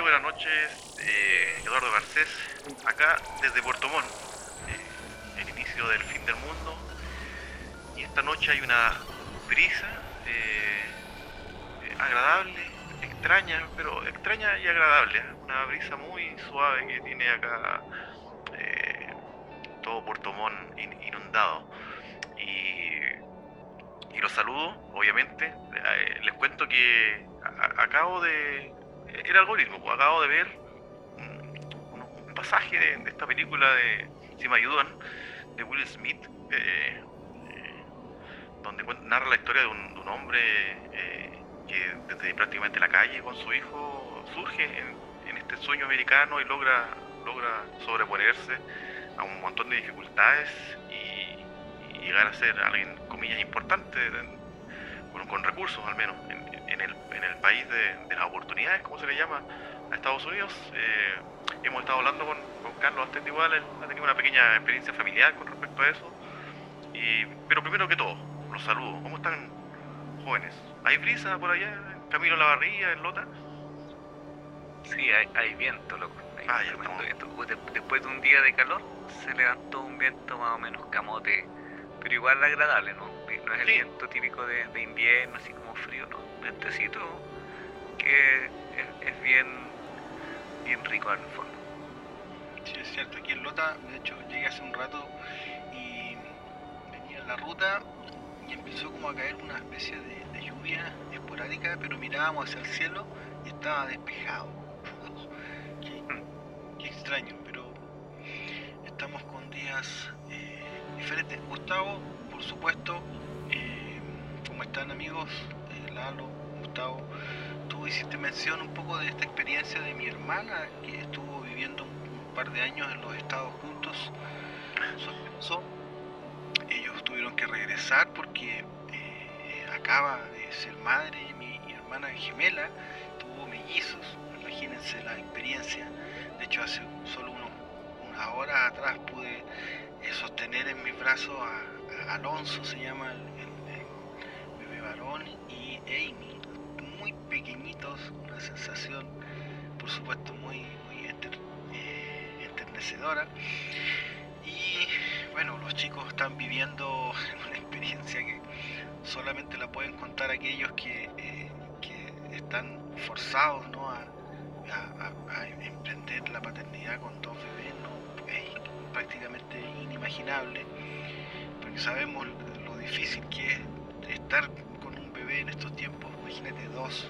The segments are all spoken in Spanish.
Buenas noches, eh, Eduardo Garcés, acá desde Puerto Montt, eh, el inicio del fin del mundo, y esta noche hay una brisa eh, agradable, extraña, pero extraña y agradable, una brisa muy suave que tiene acá todo Puerto Montt in- inundado. Y, los saludo, obviamente. Les cuento que acabo de. El algoritmo, pues, acabo de ver un, un- pasaje de, esta película de. Si me ayudan, de Will Smith, eh, eh, donde narra la historia de un, un hombre eh, que desde prácticamente la calle con su hijo surge en, este sueño americano y logra, logra sobreponerse a un montón de dificultades y, llegar a ser alguien, comillas, importante, con, con recursos al menos, en, en el, en el país de, de las oportunidades, como se le llama a Estados Unidos. Eh, hemos estado hablando con, con Carlos Astete igual, él ha tenido una pequeña experiencia familiar con respecto a eso. Y, pero primero que todo, los saludo. ¿Cómo están jóvenes? ¿Hay brisa por allá, en Camino a la Barrilla, en Lota? Sí, hay, hay viento, loco. Hay Ah, tremendo viento. De- después de un día de calor, se levantó un viento más o menos camote, pero igual agradable, ¿no? No es el viento típico de, invierno, así como frío, ¿no? Un vientecito que es, bien, bien rico al fondo. Sí, es cierto, aquí en Lota, de hecho, llegué hace un rato y venía en la ruta y empezó como a caer una especie de, lluvia esporádica, pero mirábamos hacia el cielo y estaba despejado. qué, extraño, pero estamos con días eh, diferentes. Gustavo, por supuesto, eh, ¿cómo están amigos? Eh, Lalo, Gustavo, tú hiciste mención un poco de esta experiencia de mi hermana que estuvo viviendo un, par de años en los Estados juntos. Ellos tuvieron que regresar porque eh, acaba de ser madre, mi, mi hermana gemela tuvo mellizos. Imagínense la experiencia. De hecho, hace solo unos, unas horas atrás pude sostener en mis brazos a, Alonso, se llama el- varón, y Amy, muy pequeñitos, una sensación, por supuesto, muy, muy eh, enternecedora. Y bueno, los chicos están viviendo una experiencia que solamente la pueden contar aquellos que, eh, que están forzados ¿no? a- a emprender la paternidad con dos bebés. ¿no? Es prácticamente inimaginable, porque sabemos lo difícil que es estar en estos tiempos, imagínate dos.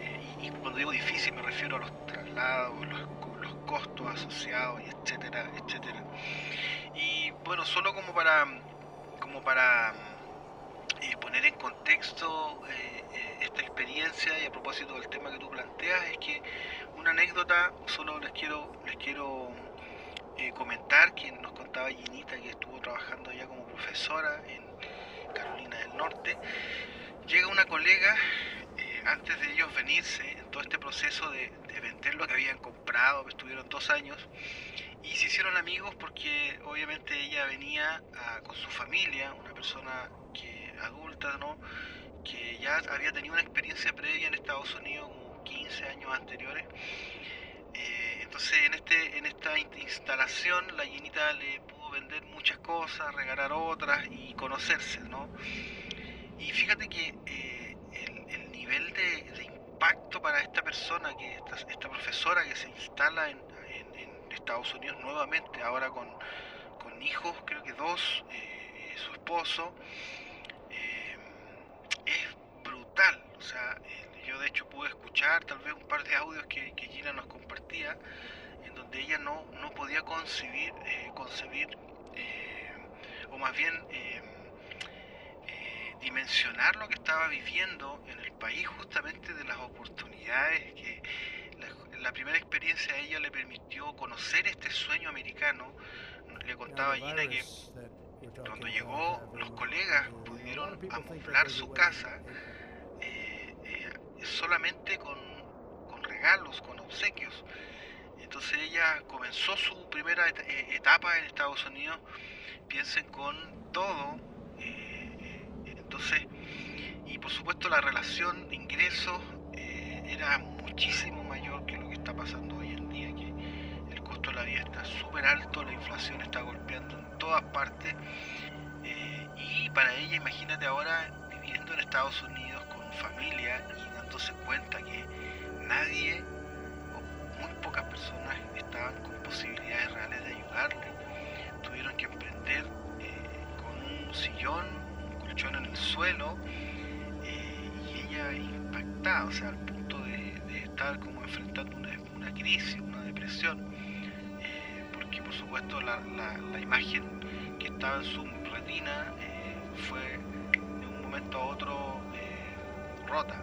Eh, y, cuando digo difícil me refiero a los traslados, los, co- los costos asociados, y etcétera, etcétera. Y bueno, solo como para, como para eh, poner en contexto eh, esta experiencia y a propósito del tema que tú planteas, es que una anécdota, solo les quiero, les quiero comentar que nos contaba Ginita que estuvo trabajando allá como profesora en Carolina del Norte. Llega una colega, eh, antes de ellos venirse, en todo este proceso de, de vender lo que habían comprado, que estuvieron dos años, y se hicieron amigos porque obviamente ella venía ah, con su familia, una persona que adulta, ¿no? que ya había tenido una experiencia previa en Estados Unidos, como 15 años anteriores. Eh, entonces en este en esta in- instalación la llenita le pudo vender muchas cosas, regalar otras y conocerse, ¿no? Y fíjate que eh, el, el nivel de, impacto para esta persona, que esta, esta profesora que se instala en, Estados Unidos nuevamente, ahora con, con hijos, creo que dos, eh, su esposo, eh, es brutal. O sea, yo de hecho pude escuchar tal vez un par de audios que, que Gina nos compartía, en donde ella no, no podía concebir, concebir o más bien dimensionar lo que estaba viviendo en el país justamente de las oportunidades que la, la primera experiencia a ella le permitió conocer este sueño americano. Le contaba a Gina que cuando llegó, los colegas pudieron amoblar su casa eh, eh, solamente con, con regalos, con obsequios. Entonces ella comenzó su primera et- eh, etapa en Estados Unidos, piensen con todo. Entonces, y, por supuesto la relación de ingresos eh, era muchísimo mayor que lo que está pasando hoy en día, que el costo de la vida está súper alto, la inflación está golpeando en todas partes eh, y para ella imagínate ahora viviendo en Estados Unidos con familia y dándose cuenta que nadie o muy pocas personas estaban con posibilidades reales de ayudarle. Tuvieron que emprender eh, con un sillón, colchón en el suelo eh, y ella impactada, o sea, al punto de, de estar como enfrentando una, una crisis, una depresión, eh, porque por supuesto la, la, la, imagen que estaba en su retina fue de un momento a otro rota.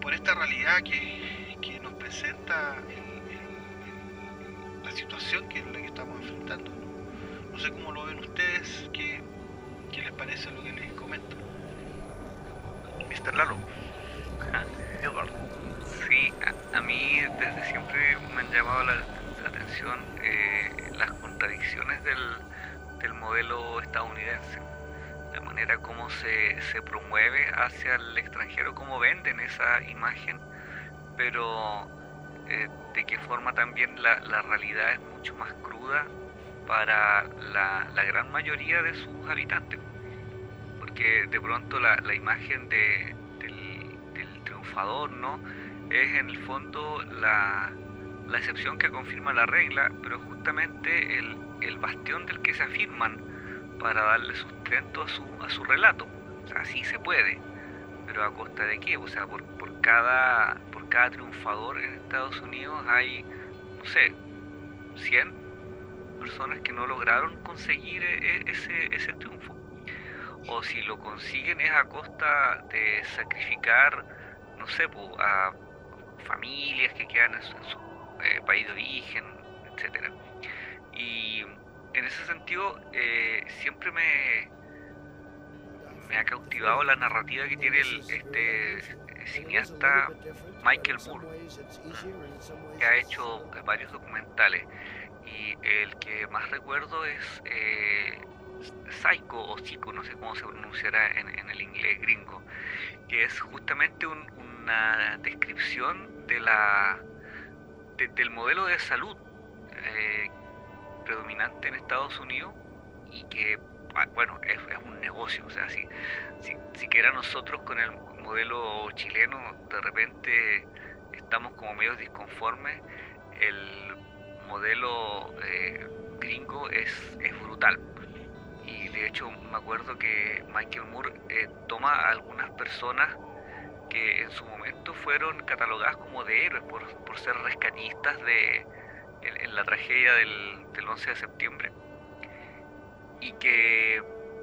Por esta realidad que, que nos presenta el, el, la situación que, en la que estamos enfrentando. No, sé cómo lo ven ustedes, qué, qué les parece lo que les comento. Mr. Lalo. Edward. Sí, a, a, mí desde siempre me han llamado la, la atención eh, las contradicciones del, del, modelo estadounidense. La manera como se, se promueve hacia el extranjero, cómo venden esa imagen, pero eh, de qué forma también la, la, realidad es mucho más cruda para la, gran mayoría de sus habitantes. Porque de pronto la, imagen de, del, triunfador ¿no? es en el fondo la, excepción que confirma la regla, pero justamente el, bastión del que se afirman para darle sustento a su, a su relato. O sea, sí se puede, pero a costa de qué? O sea, por, por cada cada triunfador en Estados Unidos hay, no sé, 100 personas que no lograron conseguir ese, ese triunfo. O si lo consiguen es a costa de sacrificar, no sé, a familias que quedan en su, en su eh, país de origen, etc. Y en ese sentido, eh, siempre me, me ha cautivado la narrativa que tiene el, este cineasta Michael Moore, que ha hecho varios documentales. Y el que más recuerdo es eh, Psycho o Psycho, no sé cómo se pronunciará en, el inglés gringo, que es justamente un, una descripción de la, de, del modelo de salud eh, predominante en Estados Unidos y que bueno, es, es, un negocio, o sea, si, si, siquiera nosotros con el modelo chileno de repente estamos como medio disconformes, es, brutal. Y de hecho me acuerdo que Michael Moore eh, toma a algunas personas que en su momento fueron catalogadas como de héroes por, por ser rescatistas de, en, la tragedia del, del 11 de septiembre y que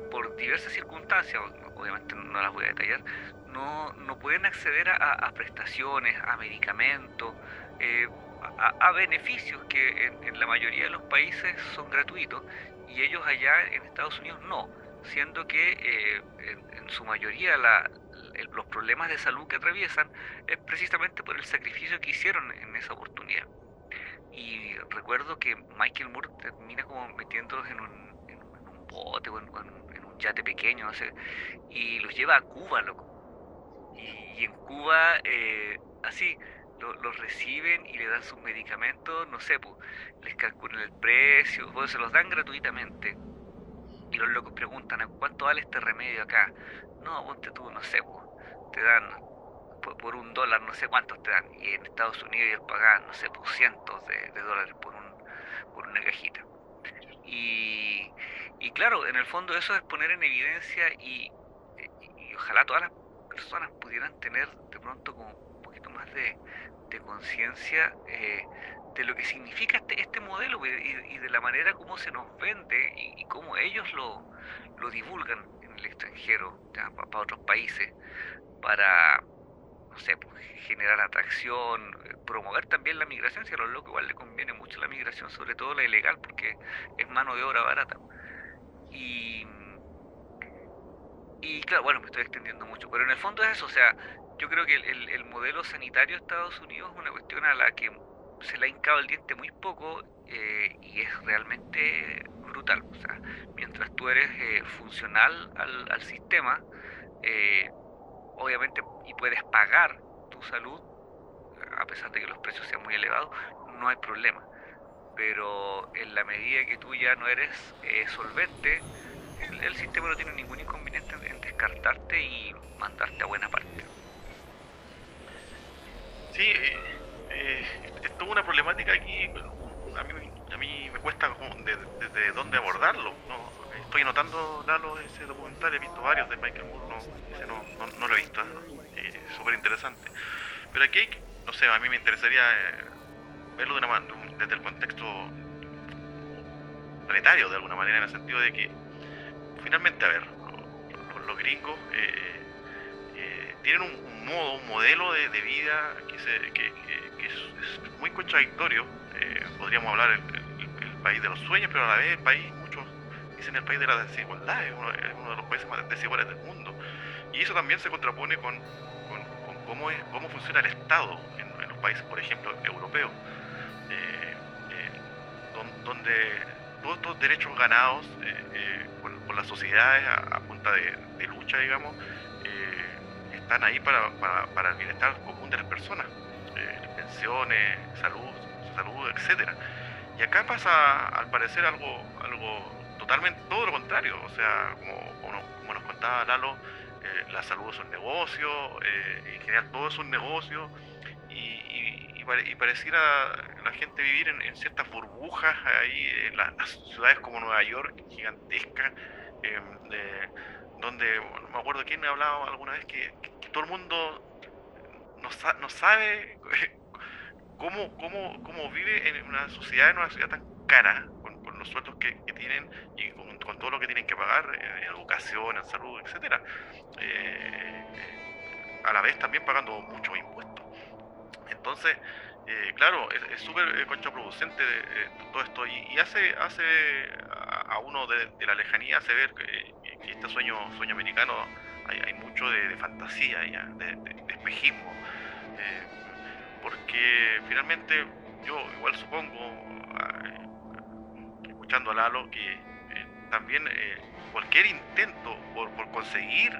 por diversas circunstancias, obviamente no las voy a detallar, no, no pueden acceder a, a prestaciones, a medicamentos, eh, a, beneficios que en, la mayoría de los países son gratuitos y ellos allá en Estados Unidos no, siendo que eh, en, su mayoría los problemas de salud que atraviesan es precisamente por el sacrificio que hicieron en esa oportunidad. Y recuerdo que Michael Moore termina como metiéndolos en un, bote o en, un yate pequeño, no sé, y los lleva a Cuba, loco y, y en Cuba, eh, así, lo, los reciben y le dan sus medicamentos, no sé, pues, les calculan el precio, pues, se los dan gratuitamente. Y los locos preguntan, ¿cuánto vale este remedio acá? No, ponte tú, no sé, pues, te dan por, por, un dólar, no sé cuántos te dan. Y en Estados Unidos ellos pagan, no sé, pues cientos de, dólares por, un, por una cajita. Y, y claro, en el fondo eso es poner en evidencia y, y, y ojalá todas las personas pudieran tener de pronto como de, conciencia eh, de lo que significa este, este modelo y, de la manera como se nos vende y, y cómo ellos lo, lo, divulgan en el extranjero, para, otros países, para, no sé, pues, generar atracción, promover también la migración, si a los locos igual le conviene mucho la migración, sobre todo la ilegal, porque es mano de obra barata. Y y claro, bueno, me estoy extendiendo mucho, pero en el fondo es eso, o sea, yo creo que el, el, el modelo sanitario de Estados Unidos es una cuestión a la que se le ha hincado el diente muy poco eh, y es realmente brutal. O sea, mientras tú eres eh, funcional al, sistema, eh, obviamente, y puedes pagar tu salud, a pesar de que los precios sean muy elevados, no hay problema. Pero en la medida que tú ya no eres solvente, el, sistema no tiene ningún inconveniente en, descartarte y mandarte a buena parte. Sí, eh, eh, es una problemática aquí. A mí, a mí me cuesta desde dónde abordarlo. Estoy anotando, Lalo, ese documental, he visto varios de Michael Moore, no, no, lo he visto, es súper interesante. Pero aquí, no sé, a mí me interesaría verlo de una, desde el contexto planetario, de alguna manera, en el sentido de que, finalmente, a ver, los, gringos eh, eh, tienen un, modo, un modelo de, vida que, es, muy contradictorio. Eh, podríamos hablar el, país de los sueños, pero a la vez el país, muchos dicen el país de la desigualdad, es uno, de los países más desiguales del mundo. Y eso también se contrapone con, cómo, es, cómo funciona el Estado en, los países, por ejemplo, europeos donde todos estos derechos ganados eh, eh, por, las sociedades a, punta de, lucha, digamos, eh, están ahí para, para, el bienestar común de las personas, pensiones, salud, salud, etcétera. Y acá pasa, al parecer, algo, algo totalmente todo lo contrario. O sea, como, como, nos contaba Lalo, la salud es un negocio, en general todo es un negocio, y, pareciera la gente vivir en, ciertas burbujas ahí en las, ciudades como Nueva York, gigantescas, em, donde, no me acuerdo quién hablaba alguna vez que, todo el mundo no, no sabe cómo, cómo, cómo, vive en una sociedad, en una ciudad tan cara, con, los sueldos que, tienen y con, todo lo que tienen que pagar en, educación, en salud, etcétera. Eh, a la vez también pagando muchos impuestos. Entonces, eh, claro, es súper eh, contraproducente eh, todo esto y, hace, hace a, uno de, la lejanía hace ver que, este sueño, sueño americano hay, mucho de, fantasía, de, espejismo, porque finalmente yo igual supongo, escuchando a Lalo, que también cualquier intento por, conseguir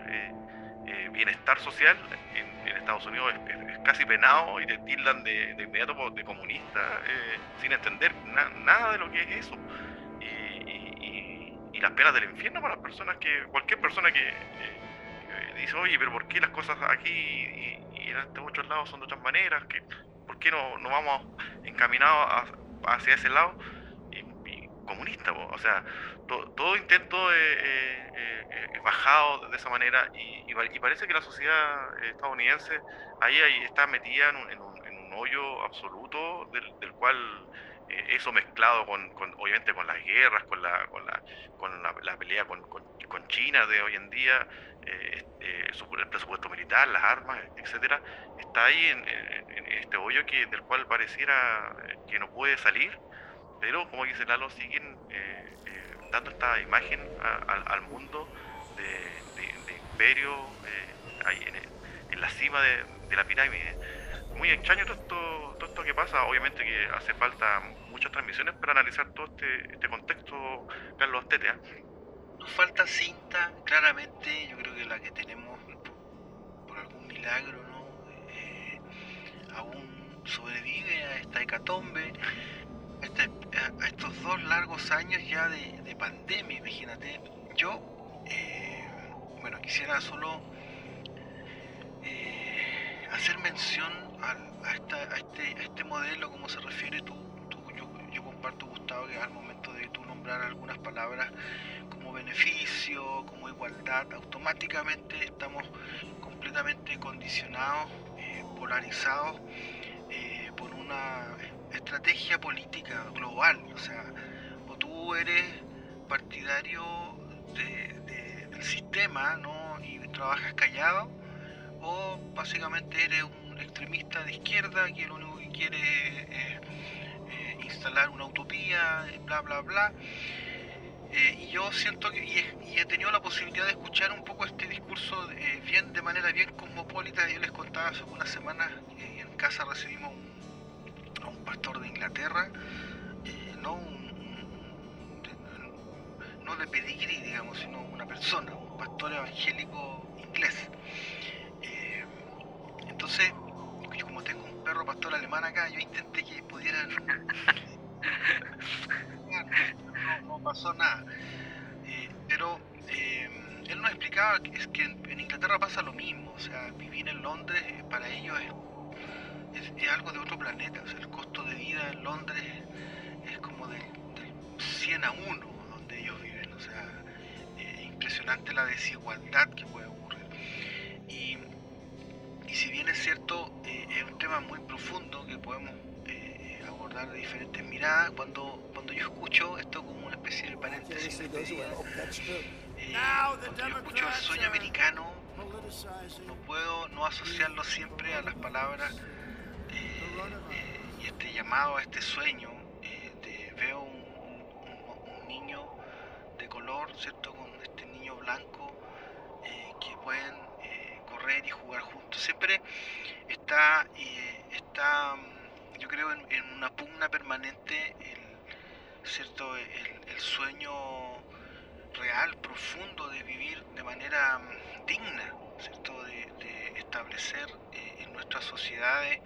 bienestar social en, Estados Unidos es, casi penado y te tildan de, de inmediato de comunista eh, sin entender nada de lo que es eso. Y, y, las penas del infierno para las personas que, cualquier persona que, dice, oye, pero ¿por qué las cosas aquí y, en estos otros lados son de otras maneras? que ¿Por qué no, no vamos encaminados hacia ese lado? comunista, o sea, todo intento es bajado de esa manera y, parece que la sociedad estadounidense ahí, ahí está metida en un, hoyo absoluto del, cual eh, eso mezclado con, obviamente con las guerras, con la, con la, con la, pelea con, con, China de hoy en día, eh, eh, el presupuesto militar, las armas, etcétera, está ahí en, en, este hoyo que del cual pareciera que no puede salir pero como dice Lalo, siguen eh, eh, dando esta imagen al mundo de, imperio eh, ahí en, la cima de, la pirámide. Muy extraño todo esto, todo esto que pasa, obviamente que hace falta muchas transmisiones para analizar todo este, este contexto, Carlos Astete. Nos falta cinta, claramente, yo creo que la que tenemos por, algún milagro, ¿no? aún sobrevive a esta hecatombe este, a estos dos largos años ya de, pandemia, imagínate. Yo, eh, bueno, quisiera solo eh, hacer mención a, este, este, modelo, como se refiere tú, yo, comparto, Gustavo, que al momento de tú nombrar algunas palabras como beneficio, como igualdad, automáticamente estamos completamente condicionados, eh, polarizados por una estrategia política global. O sea, o tú eres partidario del sistema ¿no? y trabajas callado, o básicamente eres un extremista de izquierda que lo único que quiere es eh, instalar una utopía, bla, bla, bla. Eh, y yo siento que, y he, tenido la posibilidad de escuchar un poco este discurso eh, bien de manera bien cosmopolita. Yo les contaba hace unas semanas, en casa recibimos un pastor de Inglaterra, eh, no, no de pedigrí, digamos, sino una persona, un pastor evangélico inglés. Eh, perro pastor alemán acá, yo intenté que pudieran... no, no pasó nada. Eh, pero eh, él nos explicaba que, es que en, Inglaterra pasa lo mismo, o sea, vivir en Londres eh, para ellos es, es, algo de otro planeta, o sea, el costo de vida en Londres es como del, del 100 a 1 donde ellos viven, o sea, impresionante la desigualdad que puede ocurrir. Y, y si bien es cierto, es un tema muy profundo que podemos abordar de diferentes miradas, cuando, cuando yo escucho esto como una especie de paréntesis de eh, cuando yo escucho el sueño americano, no puedo no asociarlo siempre a las palabras eh, eh, y este llamado a este sueño. De, veo un, un, un, niño de color, ¿cierto? Con este niño blanco que pueden y jugar juntos. Siempre está, está yo creo en, una pugna permanente el, ¿cierto? El, sueño real, profundo de vivir de manera mm, digna, ¿cierto? De, establecer eh, en nuestras sociedades eh,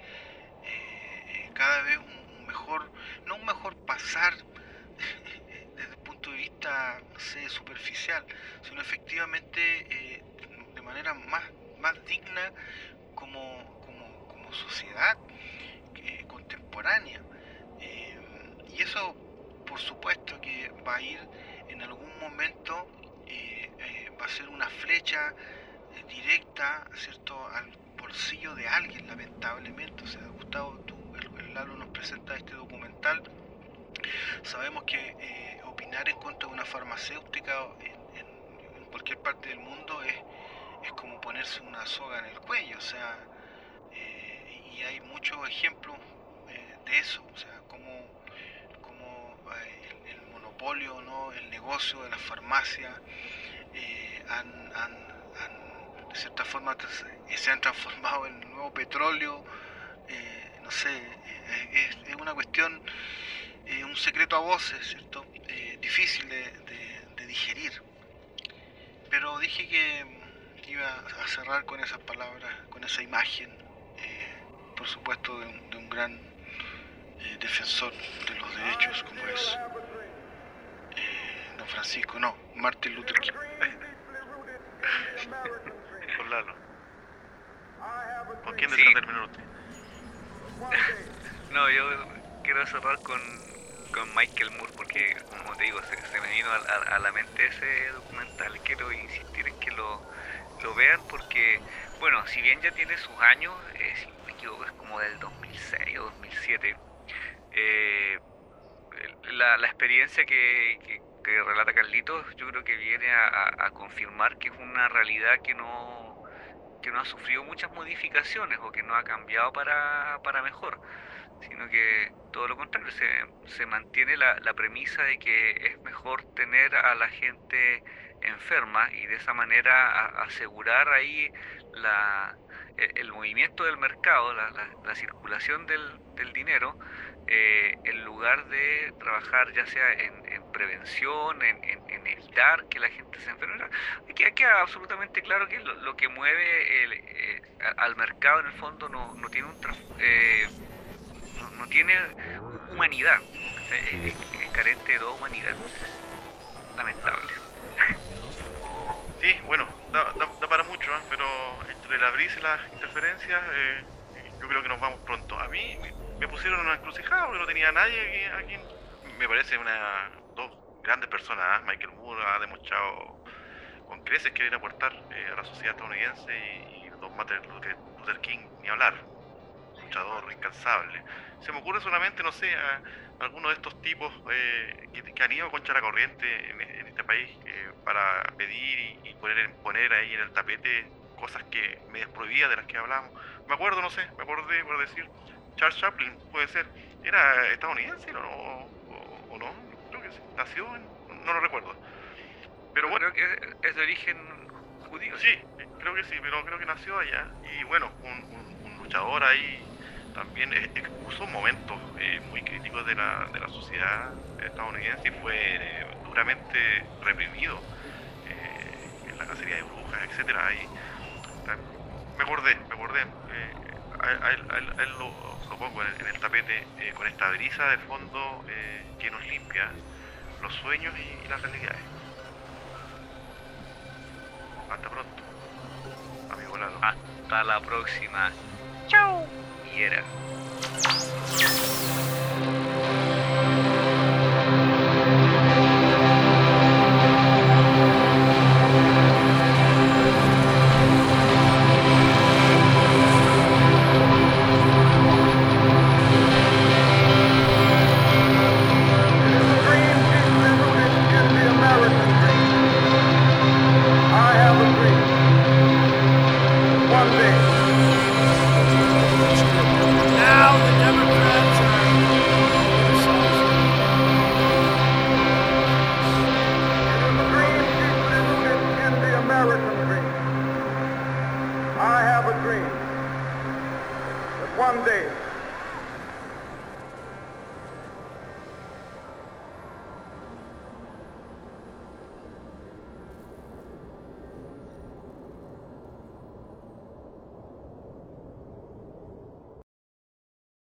eh, cada vez un, mejor, no un mejor pasar desde el punto de vista, no superficial, sino efectivamente eh, de manera más, más digna como, como, como sociedad eh, contemporánea. Eh, y eso, por supuesto, que va a ir en algún momento, eh, va a ser una flecha directa, ¿cierto?, al bolsillo de alguien, lamentablemente. O sea, Gustavo, tú, el, el Lalo nos presenta este documental. Sabemos que opinar en contra de una farmacéutica en, en, en cualquier parte del mundo es, es como ponerse una soga en el cuello, o sea, y hay muchos ejemplos eh, de eso, o sea, como, eh, el, el, monopolio, ¿no? el negocio de las farmacias eh, han, de cierta forma se han transformado en nuevo petróleo, no sé, es, es, una cuestión, un secreto a voces, ¿cierto? difícil de, de, de digerir. Pero dije que iba a cerrar con esas palabras, con esa imagen por supuesto, de un, de un gran eh, defensor de los derechos como es eh, don Francisco, no, Martin Luther King. Con Lalo. ¿Con quién desea sí. terminar usted? no, yo quiero cerrar con, con Michael Moore porque, como te digo, se, se me vino a, a, a, la mente ese documental. Quiero insistir en que lo, lo vean porque, bueno, si bien ya tiene sus años, eh, si me equivoco es como del 2006 o 2007, eh, la, la, experiencia que, relata Carlitos yo creo que viene a, a, confirmar que es una realidad que no, que no ha sufrido muchas modificaciones o que no ha cambiado para, para mejor sino que todo lo contrario, se, se mantiene la, la, premisa de que es mejor tener a la gente enferma y de esa manera asegurar ahí la, el, el, movimiento del mercado, la, la, la circulación del, del dinero, eh, en lugar de trabajar ya sea en, en prevención, en, en, en, evitar que la gente se enferme. Queda, queda absolutamente claro que lo, lo que mueve el, eh, al mercado en el fondo no, no tiene un... Eh, no, no, tiene humanidad, es, es, carente de toda humanidad. Lamentable. Sí, bueno, da, da, da para mucho, ¿eh? pero entre la brisa y las interferencias, eh, yo creo que nos vamos pronto. A mí me pusieron una encrucijada porque no tenía nadie aquí. aquí. Me parece una dos grandes personas. ¿eh? Michael Moore ha demostrado con creces que viene a aportar eh, a la sociedad estadounidense y, y Don Martin Luther King, ni hablar luchador incansable. Se me ocurre solamente, no sé, a, a alguno de estos tipos eh, que, que, han ido contra la corriente en, en este país eh, para pedir y, y, poner, poner ahí en el tapete cosas que me desprohibía de las que hablamos. Me acuerdo, no sé, me acordé por decir, Charles Chaplin, puede ser, era estadounidense ¿no? o, o, o no, creo que sí. nació en, no lo recuerdo. Pero bueno, creo que es de origen judío. Sí, creo que sí, pero creo que nació allá. Y bueno, un, un, un luchador ahí también expuso momentos eh, muy críticos de la, de la sociedad estadounidense y fue eh, duramente reprimido eh, en la cacería de brujas, etcétera. Ahí, me acordé, me acordé. Eh, a, él, a él- a él lo, lo pongo en el, en el tapete eh, con esta brisa de fondo eh, que nos limpia los sueños y, y las realidades. Hasta pronto, amigo Lalo. Hasta la próxima. Chao. Y